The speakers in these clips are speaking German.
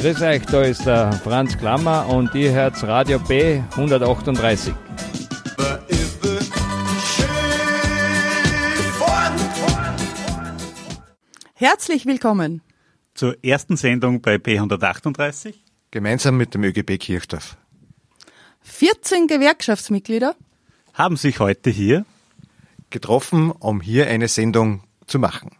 Grüß euch, da ist der Franz Klammer und ihr hört Radio B 138. Herzlich willkommen zur ersten Sendung bei B138. Gemeinsam mit dem ÖGB Kirchdorf. 14 Gewerkschaftsmitglieder haben sich heute hier getroffen, um hier eine Sendung zu machen.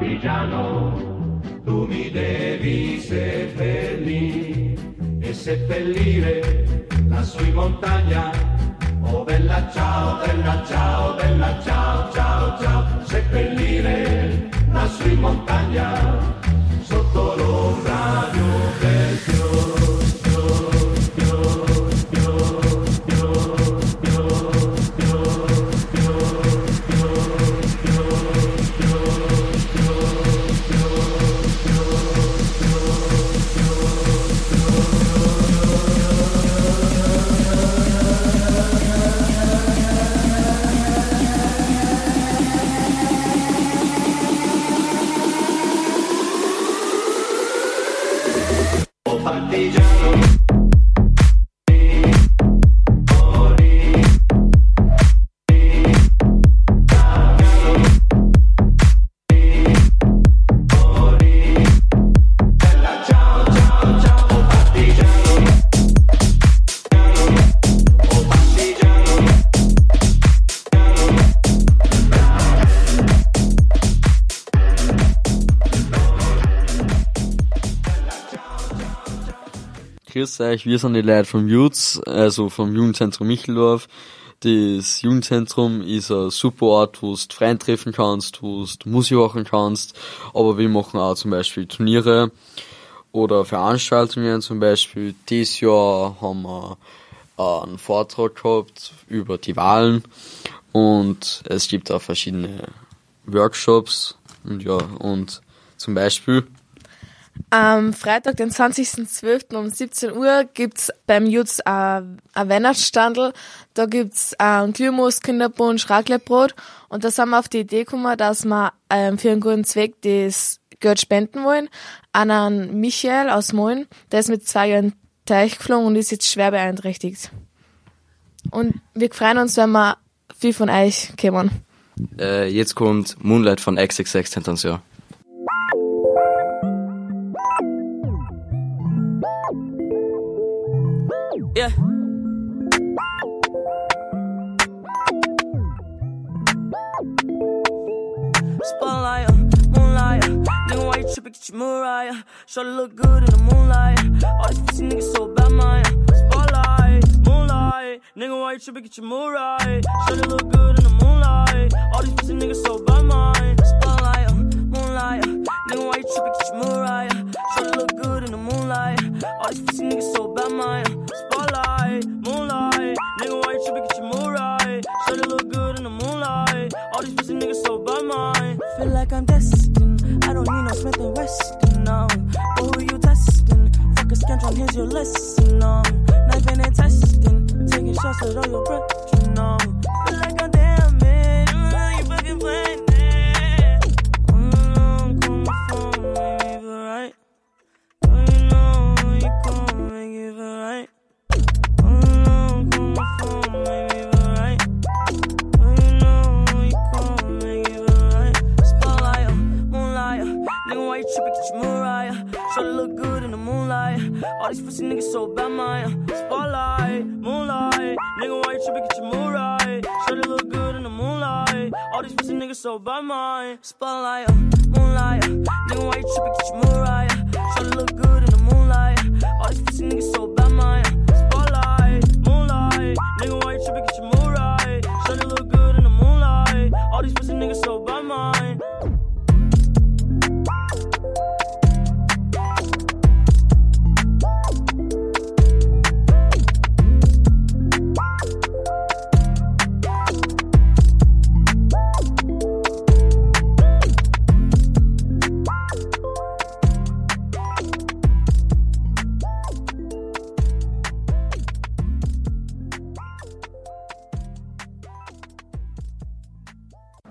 partigiano, tu mi devi seppellire e seppellire lassù in montagna. Oh bella ciao, bella ciao, bella ciao, ciao, ciao, seppellire la in montagna. Euch, wir sind die Leute vom Jutz, also vom Jugendzentrum Micheldorf. Das Jugendzentrum ist ein super Ort, wo du Freunde treffen kannst, wo du Musik machen kannst, aber wir machen auch zum Beispiel Turniere oder Veranstaltungen, zum Beispiel dieses Jahr haben wir einen Vortrag gehabt über die Wahlen. Und es gibt auch verschiedene Workshops. Und ja, und zum Beispiel am Freitag, den 20.12. um 17 Uhr gibt's beim Jutz ein Weihnachtsstandel. Da gibt's ein Glühmus, Kinderpunsch, Raclettebrot. Und da sind wir auf die Idee gekommen, dass wir ähm, für einen guten Zweck das Geld spenden wollen. An einen Michael aus Moin, der ist mit zwei Jahren Teich geflogen und ist jetzt schwer beeinträchtigt. Und wir freuen uns, wenn wir viel von euch kommen. Äh, jetzt kommt Moonlight von XXX Tentanzia. Yeah. Spotlight, uh, moonlight, uh, nigga, why you tripping? Get your Mariah. Show look good in the moonlight. All these pussy niggas so bad, man. Spotlight, moonlight, nigga, why you tripping? Get your Mariah. Show look good in the moonlight. All these pussy niggas so bad, man. Spotlight, uh, moonlight, nigga, why you tripping? Get your Mariah. Show look good in the moonlight. All these pussy niggas 手上有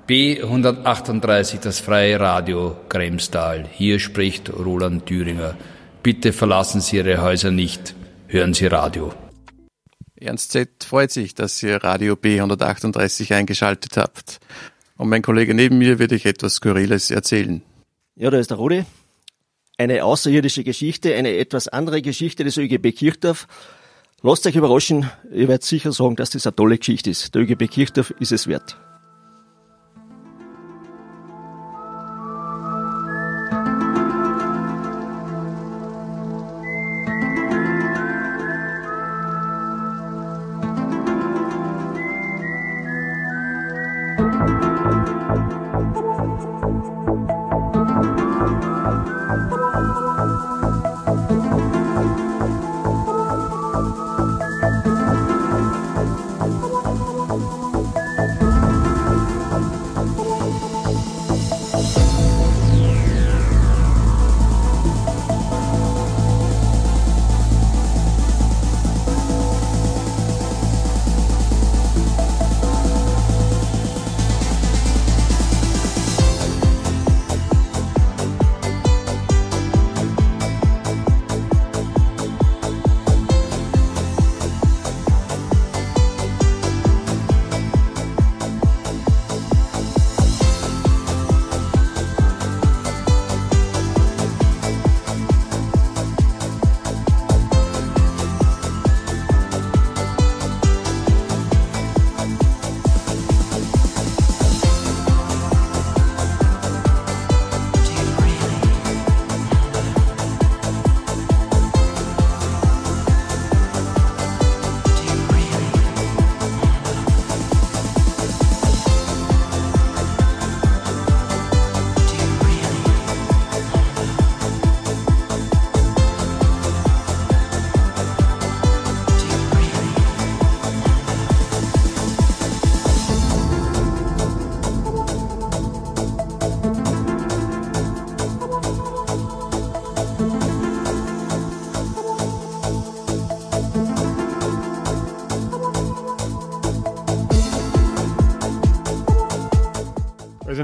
B138, das freie Radio Kremstal. Hier spricht Roland Thüringer. Bitte verlassen Sie Ihre Häuser nicht. Hören Sie Radio. Ernst Z. freut sich, dass ihr Radio B138 eingeschaltet habt. Und mein Kollege neben mir wird euch etwas Skurriles erzählen. Ja, da ist der Rudi. Eine außerirdische Geschichte, eine etwas andere Geschichte des ÖGB Kirchdorf. Lasst euch überraschen, ihr werdet sicher sagen, dass das eine tolle Geschichte ist. Der ÖGB Kirchdorf ist es wert.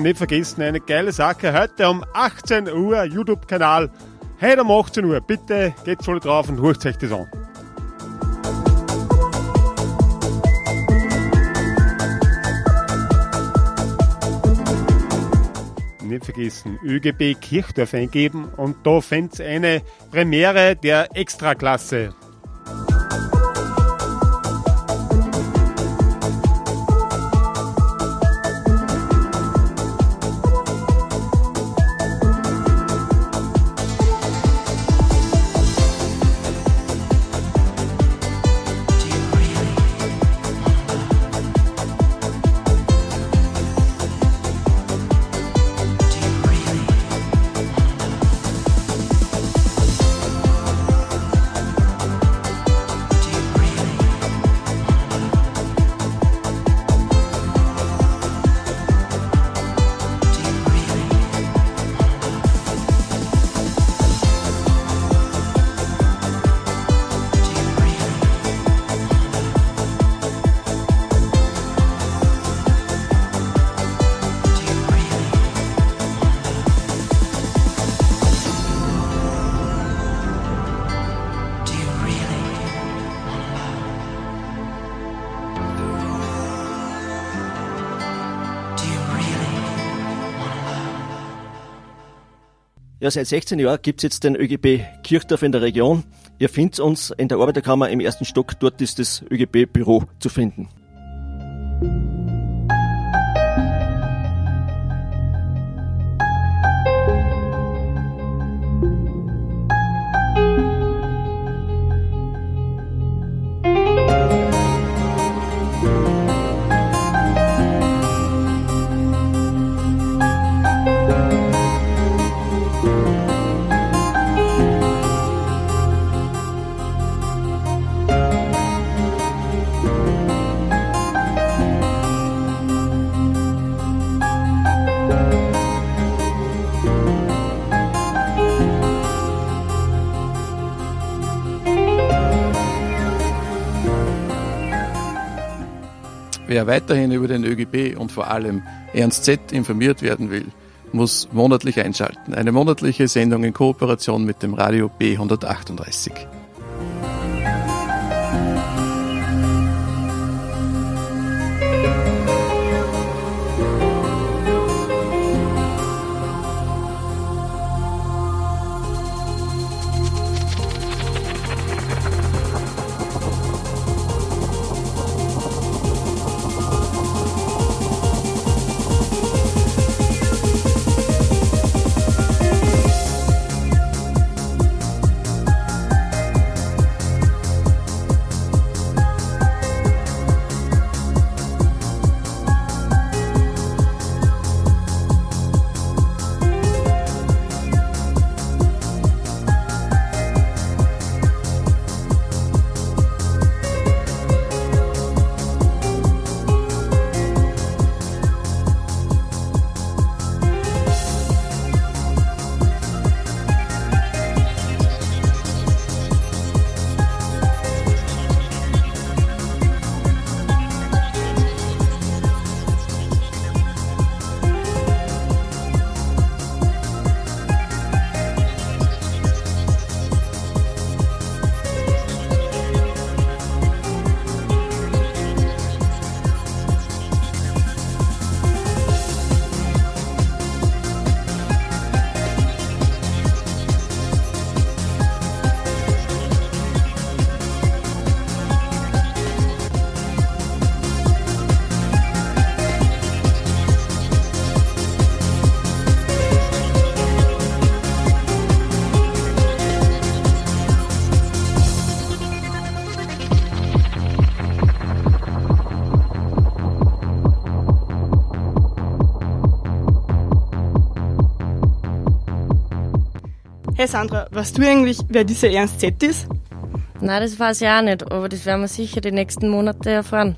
Nicht vergessen, eine geile Sache. Heute um 18 Uhr, YouTube-Kanal. Heute um 18 Uhr. Bitte geht voll drauf und hört euch das an. Nicht vergessen, ÖGB Kirchdorf eingeben und da findet eine Premiere der Extraklasse. Ja, seit 16 Jahren gibt's jetzt den ÖGB Kirchdorf in der Region. Ihr findet uns in der Arbeiterkammer im ersten Stock. Dort ist das ÖGB-Büro zu finden. Wer weiterhin über den ÖGB und vor allem Ernst Z informiert werden will, muss monatlich einschalten. Eine monatliche Sendung in Kooperation mit dem Radio B138. Hey Sandra, weißt du eigentlich, wer dieser Ernst Z ist? Nein, das weiß ich auch nicht, aber das werden wir sicher die nächsten Monate erfahren.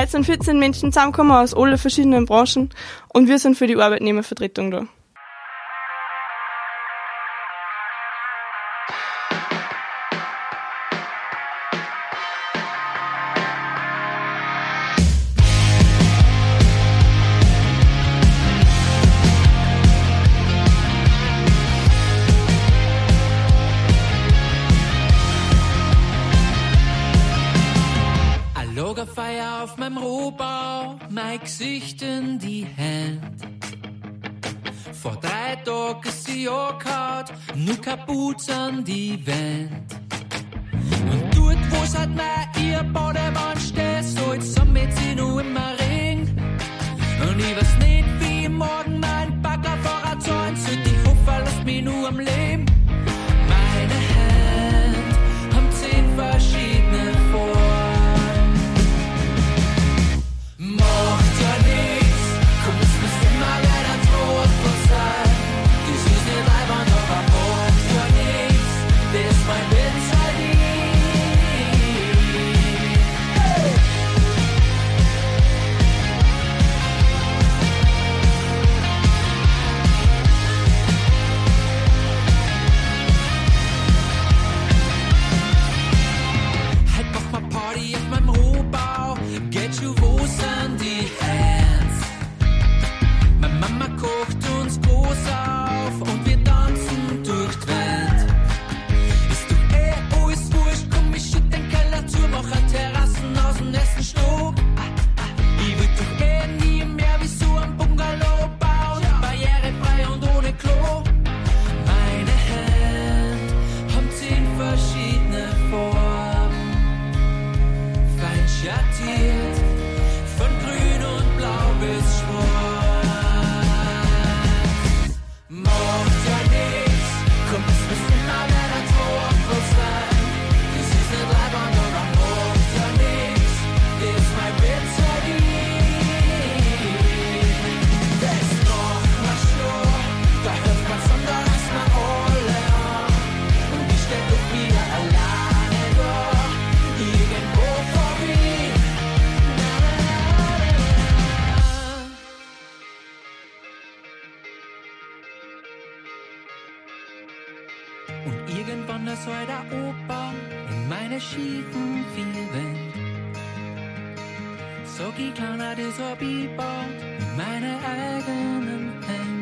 Heute sind 14 Menschen zusammengekommen aus allen verschiedenen Branchen und wir sind für die Arbeitnehmervertretung da. Irgendwann das war der Opa in meine schiefen Fieben. So ging kleiner dieser Biber in meine eigenen Hände.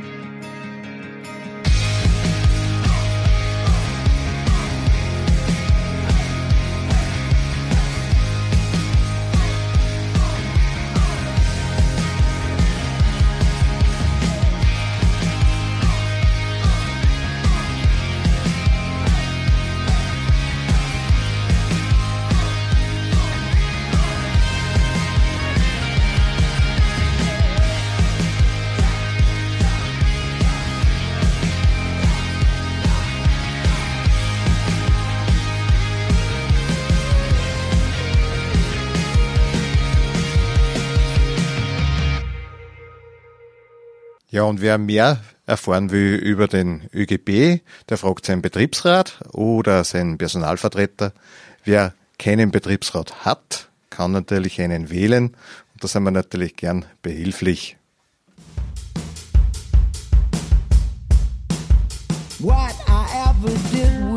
Ja, und wer mehr erfahren will über den ÖGB, der fragt seinen Betriebsrat oder seinen Personalvertreter. Wer keinen Betriebsrat hat, kann natürlich einen wählen. Und da sind wir natürlich gern behilflich. What I ever did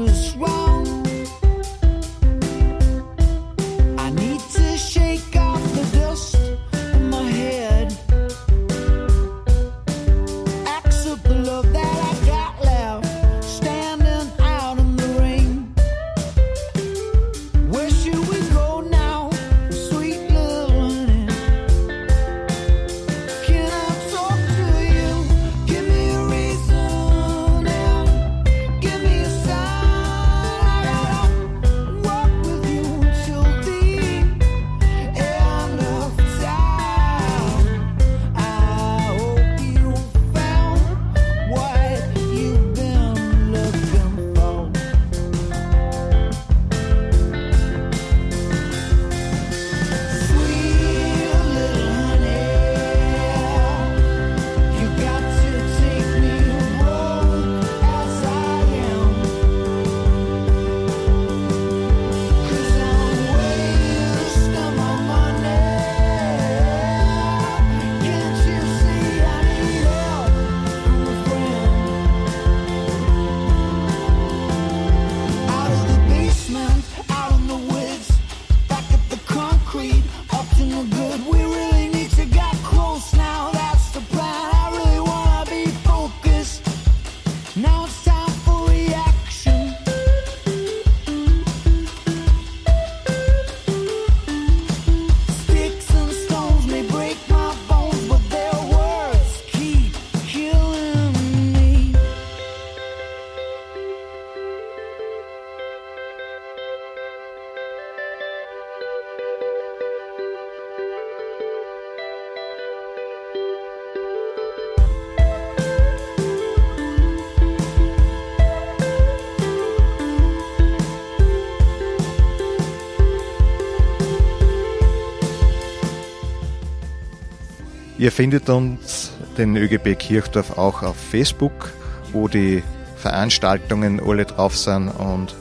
Ihr findet uns, den ÖGB Kirchdorf, auch auf Facebook, wo die Veranstaltungen alle drauf sind und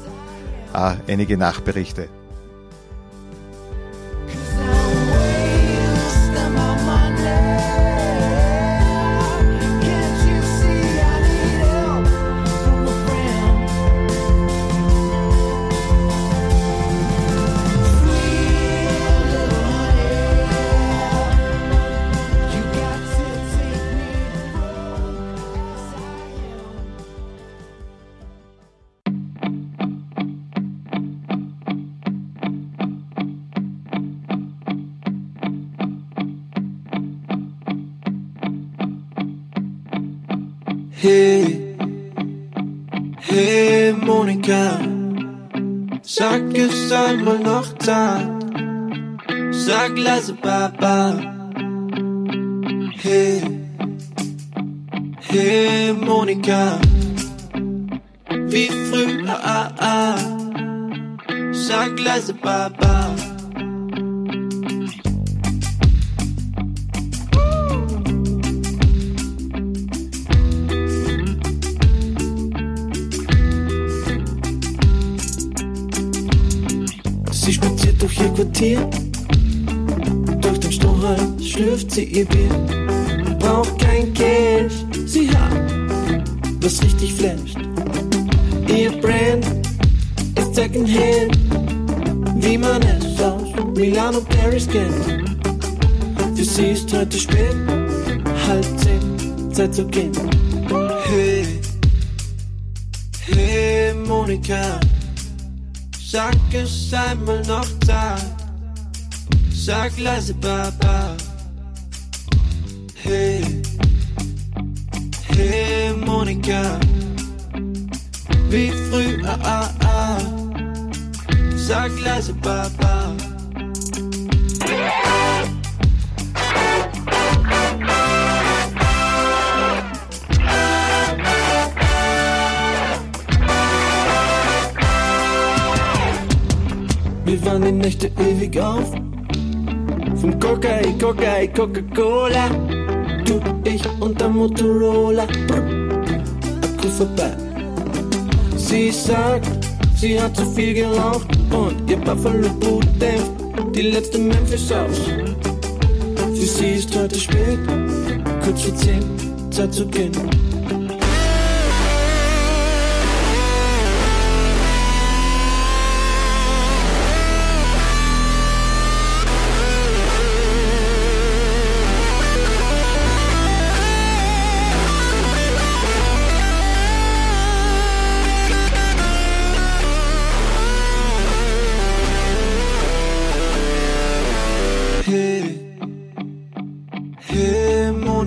auch einige Nachberichte. Sag es einmal noch Zeit, sag leise Baba. Hey, hey Monika, wie früh, ah, ah, ah, sag leise Baba. Sie spaziert durch ihr Quartier. Durch den Strohhalm schlürft sie ihr Bier. Braucht kein Cash, sie hat was richtig flasht. Ihr Brand ist Secondhand, wie man es aus Milan und Paris kennt. Für sie ist heute spät, halb zehn, Zeit zu gehen. Hey, hey Monika. Sag es einmal noch Zeit. Sag leise Baba. Hey, hey Monika. Wie früh, ah, ah, ah. Sag leise Baba. Waren die Nächte ewig auf. Vom Coca, Coca, Coca-Cola. Du, ich und der Motorola. Akku vorbei. Sie sagt, sie hat zu viel geraucht und ihr Buffalo Boot dämpft die letzte Memphis aus. Für sie ist heute spät, kurz vor zehn, Zeit zu gehen.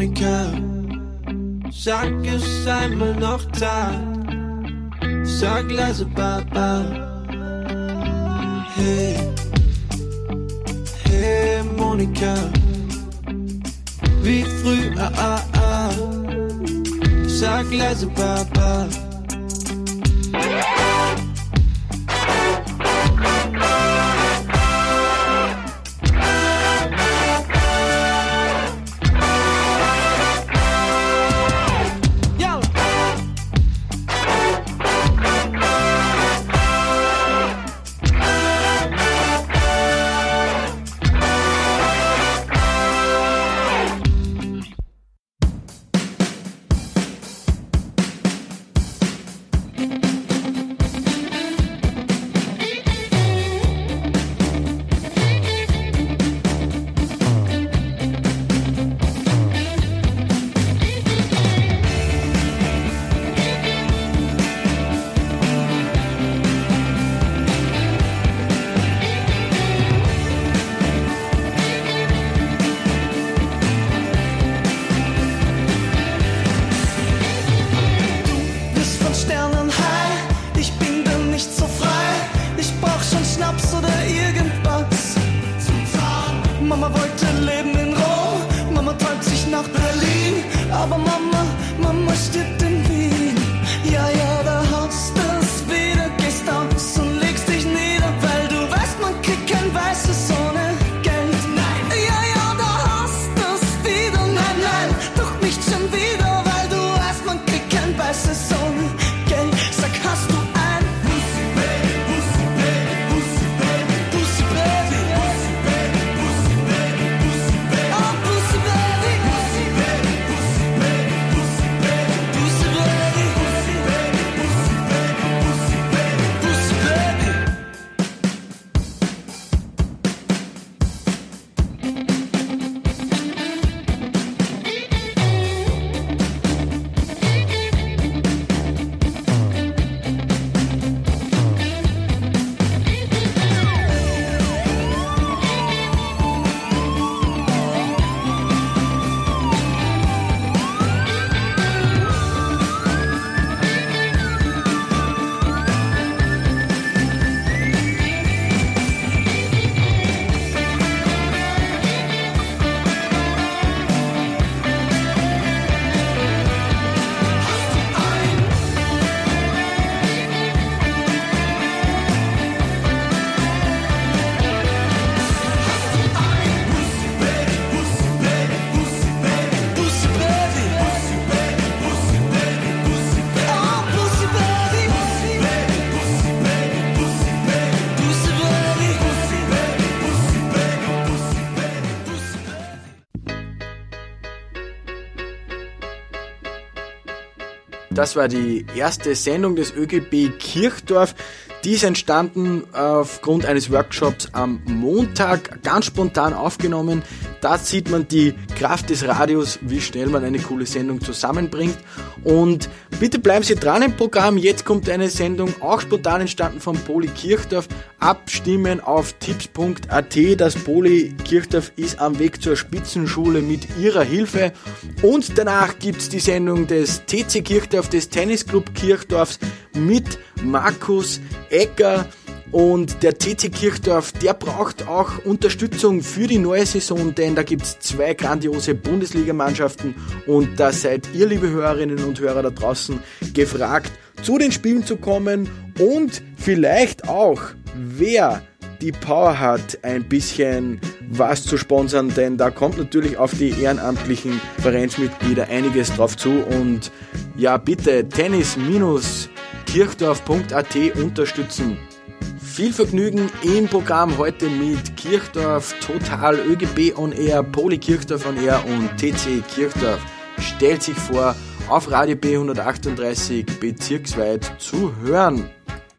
Monika, sag es einmal noch Zeit. Sag leise Baba. Hey, hey Monika, wie früh, ah, ah, ah. Sag leise Baba. Das war die erste Sendung des ÖGB Kirchdorf. Die ist entstanden aufgrund eines Workshops am Montag, ganz spontan aufgenommen. Da sieht man die Kraft des Radios, wie schnell man eine coole Sendung zusammenbringt. Und bitte bleiben Sie dran im Programm. Jetzt kommt eine Sendung, auch spontan entstanden von Poli Kirchdorf. Abstimmen auf tipps.at. Das Poli Kirchdorf ist am Weg zur Spitzenschule mit Ihrer Hilfe. Und danach gibt's die Sendung des TC Kirchdorf, des Tennisclub Kirchdorfs mit Markus Ecker. Und der TC Kirchdorf, der braucht auch Unterstützung für die neue Saison, denn da gibt's zwei grandiose Bundesligamannschaften. Und da seid ihr, liebe Hörerinnen und Hörer da draußen, gefragt, zu den Spielen zu kommen und vielleicht auch, wer die Power hat, ein bisschen was zu sponsern, denn da kommt natürlich auf die ehrenamtlichen Vereinsmitglieder einiges drauf zu. Und ja, bitte tennis-kirchdorf.at unterstützen. Viel Vergnügen im Programm heute mit Kirchdorf, Total, ÖGB on Air, Poli Kirchdorf on Air und TC Kirchdorf. Stellt sich vor, auf Radio B138 bezirksweit zu hören.